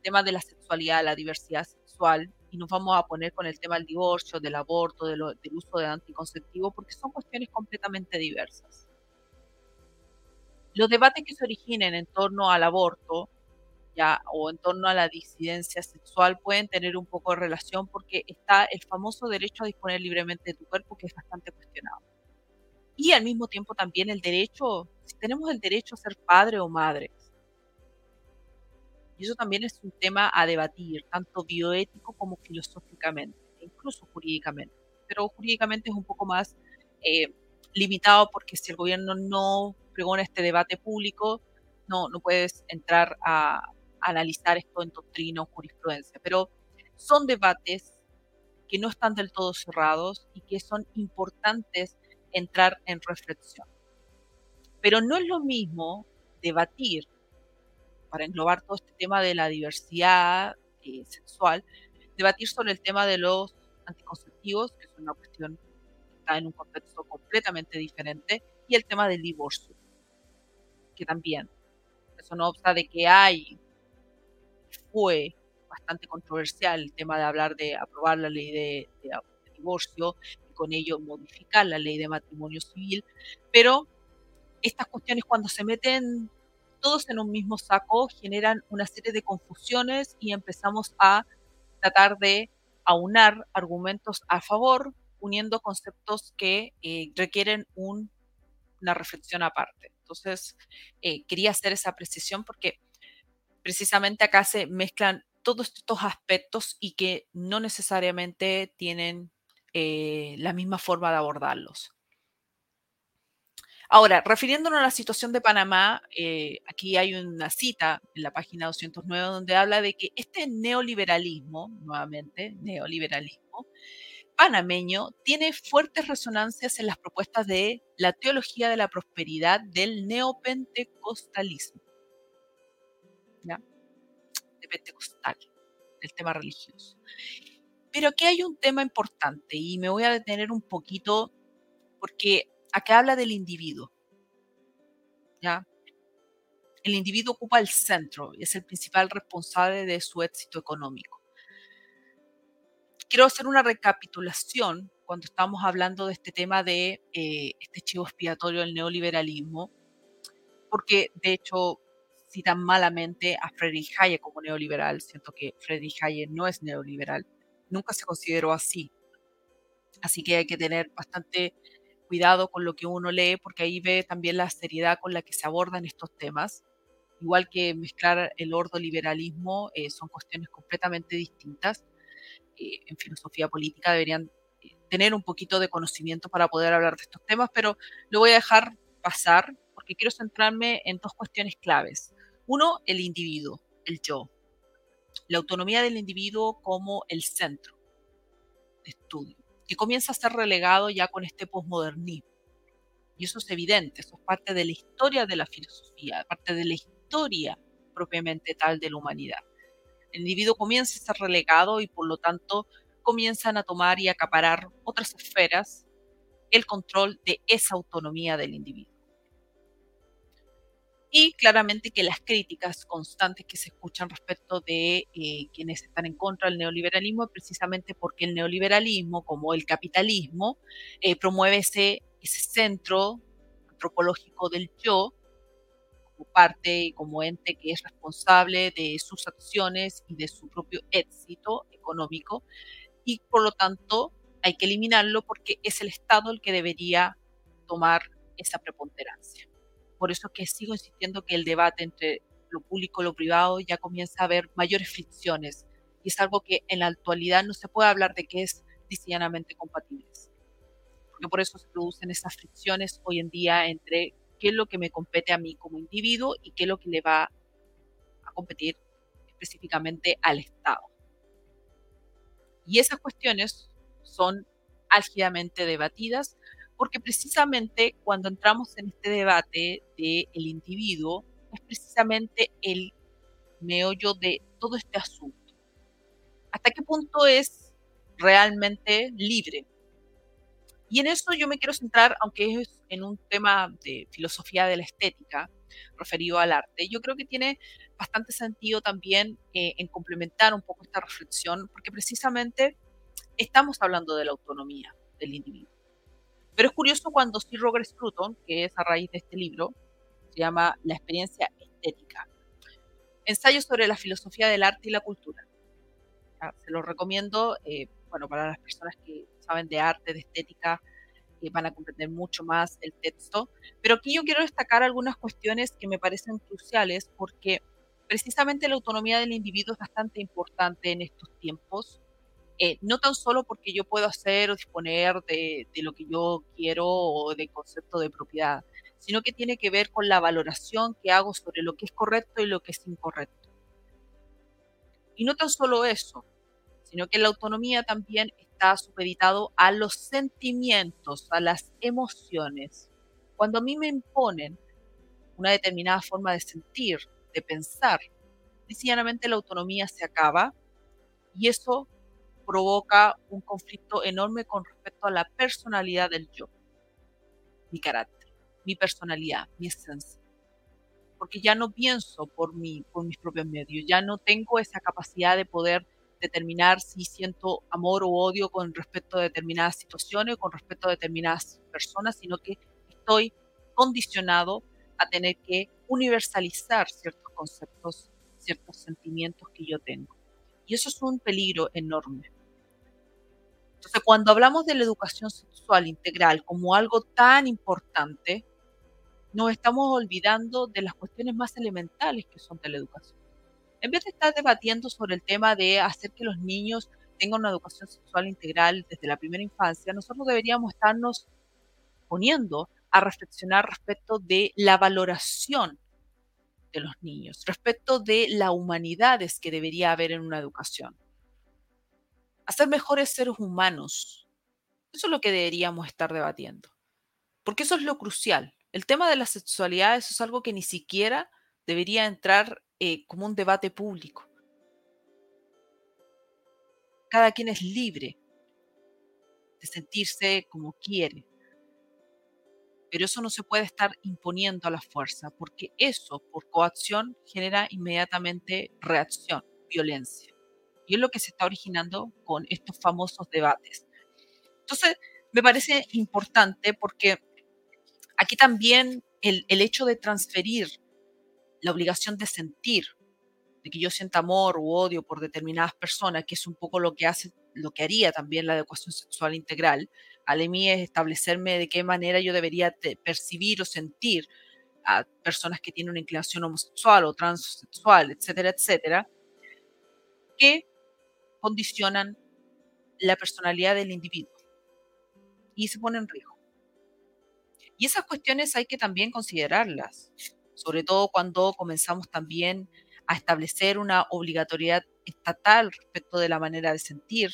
tema de la sexualidad, la diversidad sexual, y nos vamos a poner con el tema del divorcio, del aborto, del uso de anticonceptivos, porque son cuestiones completamente diversas. Los debates que se originen en torno al aborto ya, o en torno a la disidencia sexual pueden tener un poco de relación porque está el famoso derecho a disponer libremente de tu cuerpo que es bastante cuestionado. y al mismo tiempo también el derecho, si tenemos el derecho a ser padre o madre. Y eso también es un tema a debatir, tanto bioético como filosóficamente, incluso jurídicamente. Pero jurídicamente es un poco más eh, limitado porque si el gobierno no pregona este debate público, no, no puedes entrar a, analizar esto en doctrina o jurisprudencia. Pero son debates que no están del todo cerrados y que son importantes entrar en reflexión. Pero no es lo mismo debatir para englobar todo este tema de la diversidad eh, sexual, debatir sobre el tema de los anticonceptivos, que es una cuestión que está en un contexto completamente diferente, y el tema del divorcio, que también, eso no obsta de que hay, fue bastante controversial el tema de hablar de aprobar la ley de, divorcio y con ello modificar la ley de matrimonio civil, pero estas cuestiones cuando se meten todos en un mismo saco generan una serie de confusiones y empezamos a tratar de aunar argumentos a favor, uniendo conceptos que eh, requieren una reflexión aparte. Entonces, eh, quería hacer esa precisión porque precisamente acá se mezclan todos estos aspectos y que no necesariamente tienen eh, la misma forma de abordarlos. Ahora, refiriéndonos a la situación de Panamá, eh, aquí hay una cita en la página 209 donde habla de que este neoliberalismo, nuevamente, neoliberalismo, panameño, tiene fuertes resonancias en las propuestas de la teología de la prosperidad del neopentecostalismo. ¿Ya? De pentecostal, el tema religioso. Pero aquí hay un tema importante y me voy a detener un poquito porque acá habla del individuo. ¿ya? El individuo ocupa el centro y es el principal responsable de su éxito económico. Quiero hacer una recapitulación cuando estamos hablando de este tema de eh, este chivo expiatorio del neoliberalismo, porque de hecho citan malamente a Friedrich Hayek como neoliberal. Siento que Friedrich Hayek no es neoliberal, nunca se consideró así. Así que hay que tener bastante cuidado con lo que uno lee, porque ahí ve también la seriedad con la que se abordan estos temas. Igual que mezclar el ordoliberalismo, eh, son cuestiones completamente distintas. Eh, en filosofía política deberían eh, tener un poquito de conocimiento para poder hablar de estos temas, pero lo voy a dejar pasar porque quiero centrarme en dos cuestiones claves. Uno, el individuo, el yo. La autonomía del individuo como el centro de estudio que comienza a ser relegado ya con este posmodernismo. Y eso es evidente, eso es parte de la historia de la filosofía, parte de la historia propiamente tal de la humanidad. El individuo comienza a ser relegado y por lo tanto comienzan a tomar y acaparar otras esferas el control de esa autonomía del individuo y claramente que las críticas constantes que se escuchan respecto de eh, quienes están en contra del neoliberalismo, precisamente porque el neoliberalismo, como el capitalismo, eh, promueve ese, ese centro antropológico del yo como parte y como ente que es responsable de sus acciones y de su propio éxito económico y por lo tanto hay que eliminarlo porque es el Estado el que debería tomar esa preponderancia. Por eso que sigo insistiendo que el debate entre lo público y lo privado ya comienza a haber mayores fricciones y es algo que en la actualidad no se puede hablar de que es diseñadamente compatibles. Porque por eso se producen esas fricciones hoy en día entre qué es lo que me compete a mí como individuo y qué es lo que le va a competir específicamente al Estado. Y esas cuestiones son álgidamente debatidas porque precisamente cuando entramos en este debate del individuo, es precisamente el meollo de todo este asunto. ¿Hasta qué punto es realmente libre? Y en eso yo me quiero centrar, aunque es en un tema de filosofía de la estética, referido al arte, yo creo que tiene bastante sentido también eh, en complementar un poco esta reflexión, porque precisamente estamos hablando de la autonomía del individuo. Pero es curioso cuando Sir Roger Scruton, que es a raíz de este libro, se llama La experiencia estética. Ensayo sobre la filosofía del arte y la cultura. Se lo recomiendo, eh, bueno, para las personas que saben de arte, de estética, que van a comprender mucho más el texto, pero aquí yo quiero destacar algunas cuestiones que me parecen cruciales porque precisamente la autonomía del individuo es bastante importante en estos tiempos, eh, no tan solo porque yo puedo hacer o disponer de, lo que yo quiero o de concepto de propiedad, sino que tiene que ver con la valoración que hago sobre lo que es correcto y lo que es incorrecto. Y no tan solo eso, sino que la autonomía también está supeditado a los sentimientos, a las emociones. Cuando a mí me imponen una determinada forma de sentir, de pensar, sencillamente la autonomía se acaba y eso provoca un conflicto enorme con respecto a la personalidad del yo, mi carácter, mi personalidad, mi esencia. Porque ya no pienso por, mí, por mis propios medios, ya no tengo esa capacidad de poder determinar si siento amor o odio con respecto a determinadas situaciones o con respecto a determinadas personas, sino que estoy condicionado a tener que universalizar ciertos conceptos, ciertos sentimientos que yo tengo. Y eso es un peligro enorme. Entonces, cuando hablamos de la educación sexual integral como algo tan importante, nos estamos olvidando de las cuestiones más elementales que son de la educación en vez de estar debatiendo sobre el tema de hacer que los niños tengan una educación sexual integral desde la primera infancia, nosotros deberíamos estarnos poniendo a reflexionar respecto de la valoración de los niños, respecto de la humanidades que debería haber en una educación. Hacer mejores seres humanos. Eso es lo que deberíamos estar debatiendo. Porque eso es lo crucial. El tema de la sexualidad, es algo que ni siquiera debería entrar eh, como un debate público. Cada quien es libre de sentirse como quiere, pero eso no se puede estar imponiendo a la fuerza, porque eso, por coacción, genera inmediatamente reacción, violencia. Y es lo que se está originando con estos famosos debates. Entonces, me parece importante porque aquí también el, el hecho de transferir la obligación de sentir, de que yo sienta amor u odio por determinadas personas, que es un poco lo que hace, lo que haría también la educación sexual integral. Al mí es establecerme de qué manera yo debería percibir o sentir a personas que tienen una inclinación homosexual o transexual, etcétera, etcétera, que condicionan la personalidad del individuo y se ponen en riesgo. Y esas cuestiones hay que también considerarlas sobre todo cuando comenzamos también a establecer una obligatoriedad estatal respecto de la manera de sentir,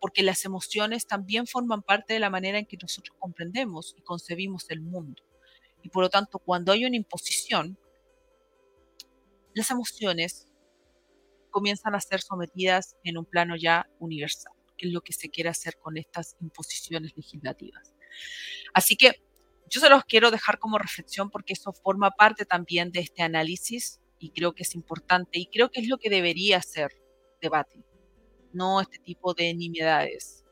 porque las emociones también forman parte de la manera en que nosotros comprendemos y concebimos el mundo. Y por lo tanto, cuando hay una imposición, las emociones comienzan a ser sometidas en un plano ya universal, que es lo que se quiere hacer con estas imposiciones legislativas. Así que yo se los quiero dejar como reflexión porque eso forma parte también de este análisis y creo que es importante y creo que es lo que debería ser debate, no este tipo de nimiedades.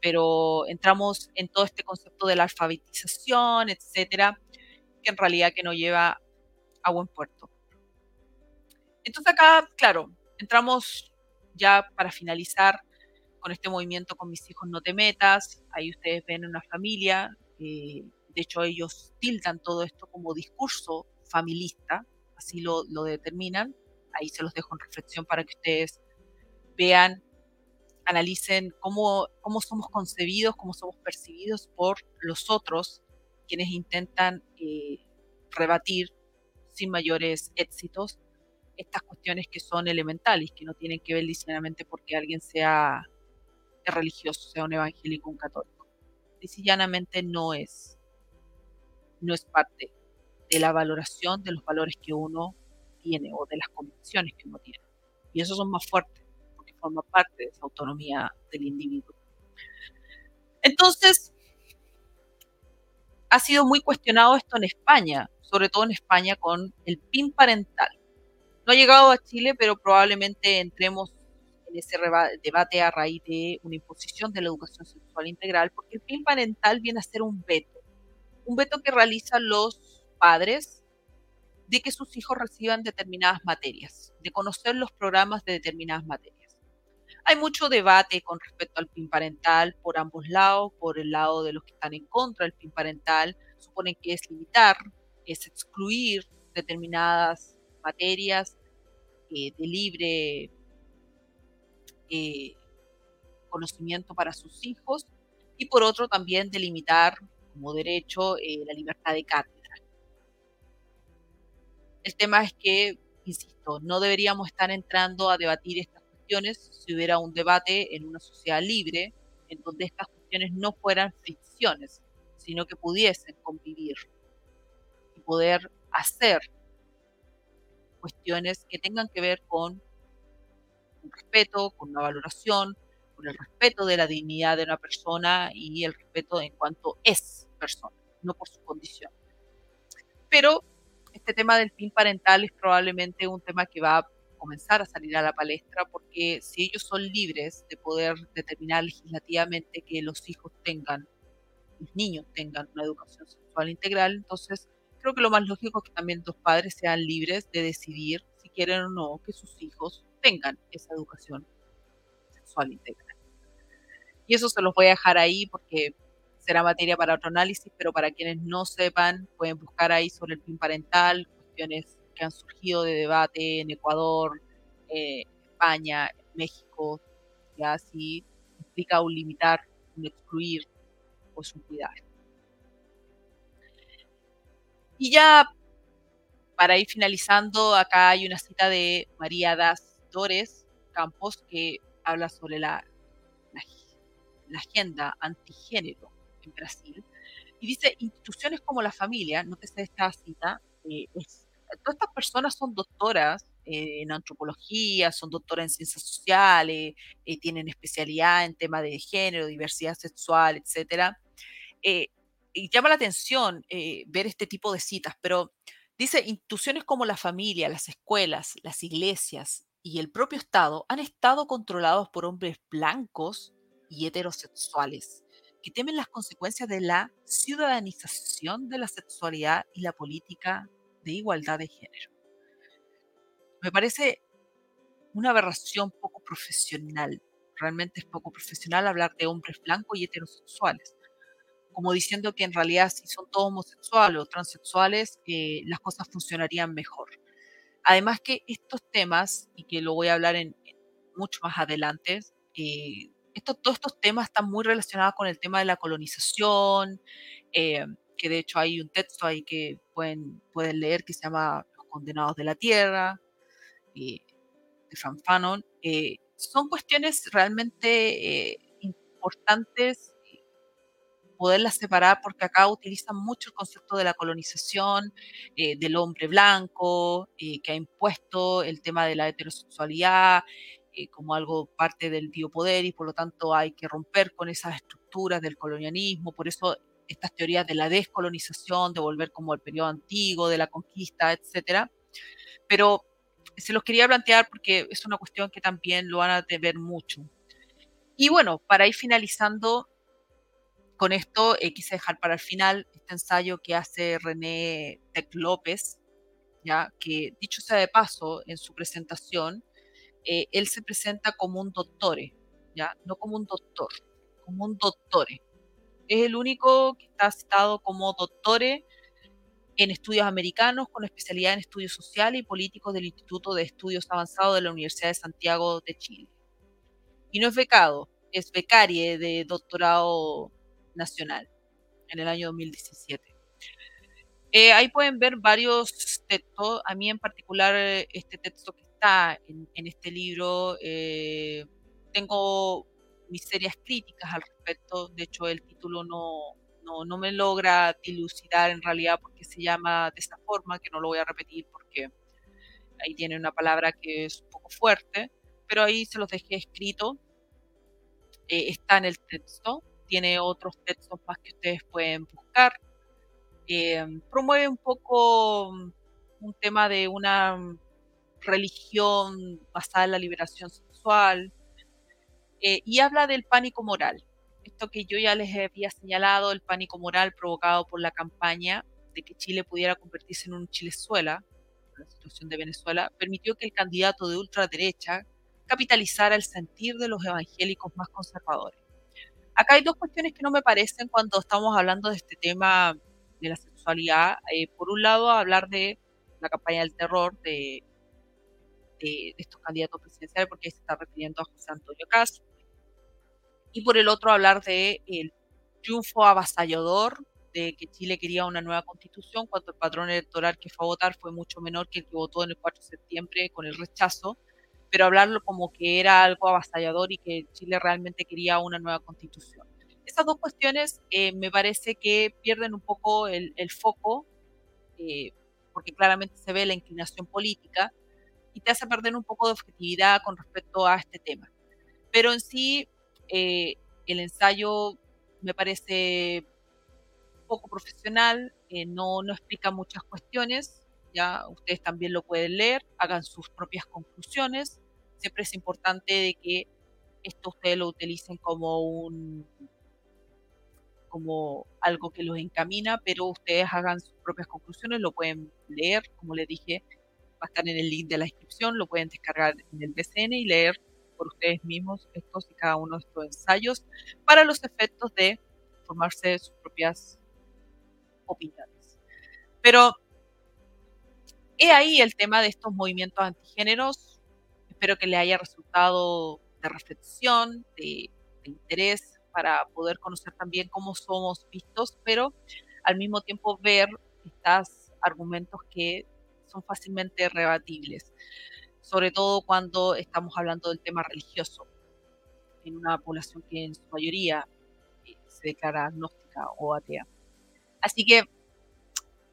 Pero entramos en todo este concepto de la alfabetización, etcétera, que en realidad que no lleva a buen puerto. Entonces acá, claro, entramos ya para finalizar con este movimiento con mis hijos no te metas. Ahí ustedes ven una familia eh, de hecho ellos tildan todo esto como discurso familista, así lo, determinan. Ahí se los dejo en reflexión para que ustedes vean, analicen cómo, cómo somos concebidos, cómo somos percibidos por los otros, quienes intentan eh, rebatir sin mayores éxitos estas cuestiones que son elementales, que no tienen que ver ligeramente porque alguien sea religioso, sea un evangélico, un católico. Y llanamente no es no es parte de la valoración de los valores que uno tiene o de las convicciones que uno tiene. Y esos son más fuertes porque forma parte de esa autonomía del individuo. Entonces, ha sido muy cuestionado esto en España, sobre todo en España con el PIN parental. No ha llegado a Chile, pero probablemente entremos en ese debate a raíz de una imposición de la educación sexual integral, porque el PIN parental viene a ser un veto un veto que realizan los padres de que sus hijos reciban determinadas materias, de conocer los programas de determinadas materias. Hay mucho debate con respecto al PIN parental por ambos lados, por el lado de los que están en contra del PIN parental, suponen que es limitar, es excluir determinadas materias eh, de libre eh, conocimiento para sus hijos y por otro también delimitar como derecho eh, la libertad de cátedra. El tema es que, insisto, no deberíamos estar entrando a debatir estas cuestiones si hubiera un debate en una sociedad libre en donde estas cuestiones no fueran ficciones, sino que pudiesen convivir y poder hacer cuestiones que tengan que ver con un respeto, con una valoración, con el respeto de la dignidad de una persona y el respeto en cuanto es persona, no por su condición. Pero este tema del PIN parental es probablemente un tema que va a comenzar a salir a la palestra porque si ellos son libres de poder determinar legislativamente que los hijos tengan, los niños tengan una educación sexual integral, entonces creo que lo más lógico es que también los padres sean libres de decidir si quieren o no que sus hijos tengan esa educación sexual integral. Y eso se los voy a dejar ahí porque será materia para otro análisis, pero para quienes no sepan, pueden buscar ahí sobre el PIN parental, cuestiones que han surgido de debate en Ecuador, eh, España, México, ya así implica un limitar, un excluir o pues un cuidar. Y ya para ir finalizando, acá hay una cita de María Das Torres Campos que habla sobre la, la, agenda antigénero en Brasil. Y dice, instituciones como la familia, no te sé esta cita, eh, todas estas personas son doctoras eh, en antropología, son doctoras en ciencias sociales, eh, tienen especialidad en temas de género, diversidad sexual, etc. y llama la atención ver este tipo de citas, pero dice, instituciones como la familia, las escuelas, las iglesias, y el propio Estado han estado controlados por hombres blancos y heterosexuales que temen las consecuencias de la ciudadanización de la sexualidad y la política de igualdad de género. Me parece una aberración poco profesional. Realmente es poco profesional hablar de hombres blancos y heterosexuales. Como diciendo que en realidad si son todos homosexuales o transexuales, eh, las cosas funcionarían mejor. Además que estos temas, y que lo voy a hablar en, mucho más adelante, eh, todos estos temas están muy relacionados con el tema de la colonización, eh, que de hecho hay un texto ahí que pueden, pueden leer que se llama Los Condenados de la Tierra, eh, de Frank Fanon. son cuestiones realmente importantes poderlas separar porque acá utilizan mucho el concepto de la colonización, eh, del hombre blanco, eh, que ha impuesto el tema de la heterosexualidad eh, como algo parte del biopoder y por lo tanto hay que romper con esas estructuras del colonialismo, por eso estas teorías de la descolonización, de volver como el periodo antiguo, de la conquista, etcétera. Pero se los quería plantear porque es una cuestión que también lo van a ver mucho. Y bueno, para ir finalizando, con esto eh, quise dejar para el final este ensayo que hace René Tec López, ya que dicho sea de paso, en su presentación, eh, él se presenta como un doctore, ya no como un doctor, como un doctore. Es el único que está citado como doctore en estudios americanos con especialidad en estudios sociales y políticos del Instituto de Estudios Avanzados de la Universidad de Santiago de Chile. Y no es becado, es becarie de doctorado nacional en el año 2017. Eh, ahí pueden ver varios textos. A mí en particular eh, este texto que está en, este libro, eh, tengo mis serias críticas al respecto. De hecho, el título no, no, no, me logra dilucidar en realidad porque se llama de esa forma, que no lo voy a repetir porque ahí tiene una palabra que es un poco fuerte, pero ahí se los dejé escrito. está en el texto tiene otros textos más que ustedes pueden buscar. Eh, promueve un poco mm, un tema de una mm, religión basada en la liberación sexual eh, y habla del pánico moral. Esto que yo ya les había señalado, el pánico moral provocado por la campaña de que Chile pudiera convertirse en un Chilezuela, la situación de Venezuela, permitió que el candidato de ultraderecha capitalizar el sentir de los evangélicos más conservadores. Acá hay dos cuestiones que no me parecen cuando estamos hablando de este tema de la sexualidad. Eh, por un lado, hablar de la campaña del terror de, estos candidatos presidenciales, porque se está refiriendo a José Antonio Castro. Y por el otro, hablar de el triunfo avasallador de que Chile quería una nueva constitución, cuando el patrón electoral que fue a votar fue mucho menor que el que votó en el 4 de septiembre con el rechazo, pero hablarlo como que era algo avasallador y que Chile realmente quería una nueva constitución. Esas dos cuestiones eh, me parece que pierden un poco el, foco, eh, porque claramente se ve la inclinación política, y te hace perder un poco de objetividad con respecto a este tema. Pero en sí, eh, el ensayo me parece poco profesional, eh, no, no explica muchas cuestiones, ya ustedes también lo pueden leer, hagan sus propias conclusiones. Siempre es importante de que esto ustedes lo utilicen como un como algo que los encamina, pero ustedes hagan sus propias conclusiones, lo pueden leer, como les dije, va a estar en el link de la descripción, lo pueden descargar en el BCN y leer por ustedes mismos estos y cada uno de estos ensayos para los efectos de formarse sus propias opiniones. Pero he ahí el tema de estos movimientos antigéneros. Espero que le haya resultado de reflexión, de, interés para poder conocer también cómo somos vistos, pero al mismo tiempo ver estos argumentos que son fácilmente rebatibles, sobre todo cuando estamos hablando del tema religioso, en una población que en su mayoría eh, se declara agnóstica o atea. Así que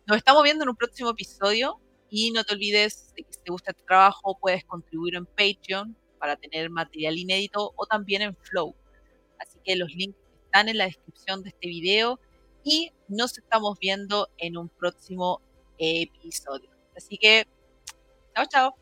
nos estamos viendo en un próximo episodio y no te olvides de que si te gusta este trabajo puedes contribuir en Patreon para tener material inédito o también en Flow. Así que los links están en la descripción de este video y nos estamos viendo en un próximo episodio. Así que, chao, chao.